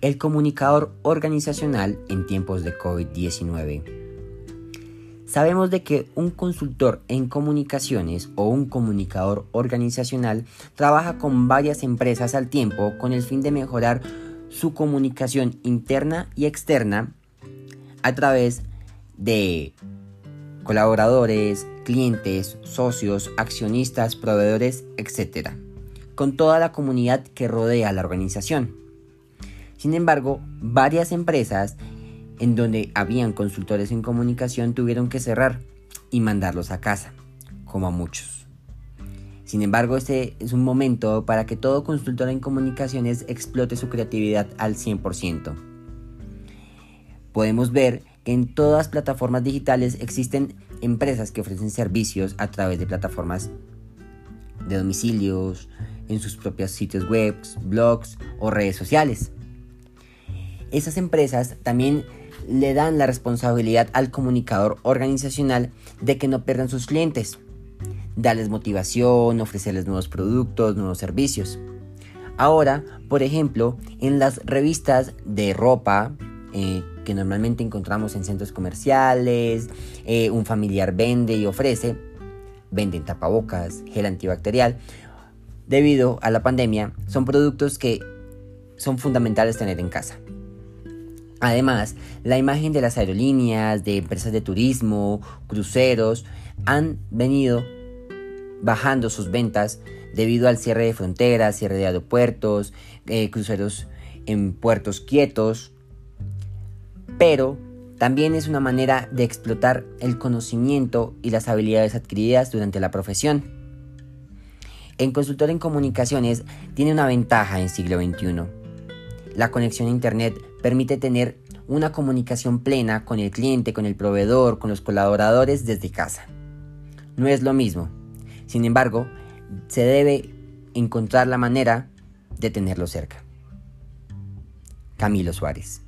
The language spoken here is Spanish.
El comunicador organizacional en tiempos de COVID-19. Sabemos de que un consultor en comunicaciones o un comunicador organizacional trabaja con varias empresas al tiempo con el fin de mejorar su comunicación interna y externa a través de colaboradores, clientes, socios, accionistas, proveedores, etc. Con toda la comunidad que rodea la organización. Sin embargo, varias empresas en donde habían consultores en comunicación tuvieron que cerrar y mandarlos a casa, como a muchos. Sin embargo, este es un momento para que todo consultor en comunicaciones explote su creatividad al 100%. Podemos ver que en todas plataformas digitales existen empresas que ofrecen servicios a través de plataformas de domicilios, en sus propios sitios web, blogs o redes sociales. Esas empresas también le dan la responsabilidad al comunicador organizacional de que no pierdan sus clientes, darles motivación, ofrecerles nuevos productos, nuevos servicios. Ahora, por ejemplo, en las revistas de ropa eh, que normalmente encontramos en centros comerciales, eh, un familiar vende y ofrece, venden tapabocas, gel antibacterial, debido a la pandemia, son productos que son fundamentales tener en casa. Además, la imagen de las aerolíneas, de empresas de turismo, cruceros, han venido bajando sus ventas debido al cierre de fronteras, cierre de aeropuertos, eh, cruceros en puertos quietos. Pero también es una manera de explotar el conocimiento y las habilidades adquiridas durante la profesión. En consultor en comunicaciones tiene una ventaja en siglo XXI la conexión a Internet permite tener una comunicación plena con el cliente, con el proveedor, con los colaboradores desde casa. No es lo mismo. Sin embargo, se debe encontrar la manera de tenerlo cerca. Camilo Suárez.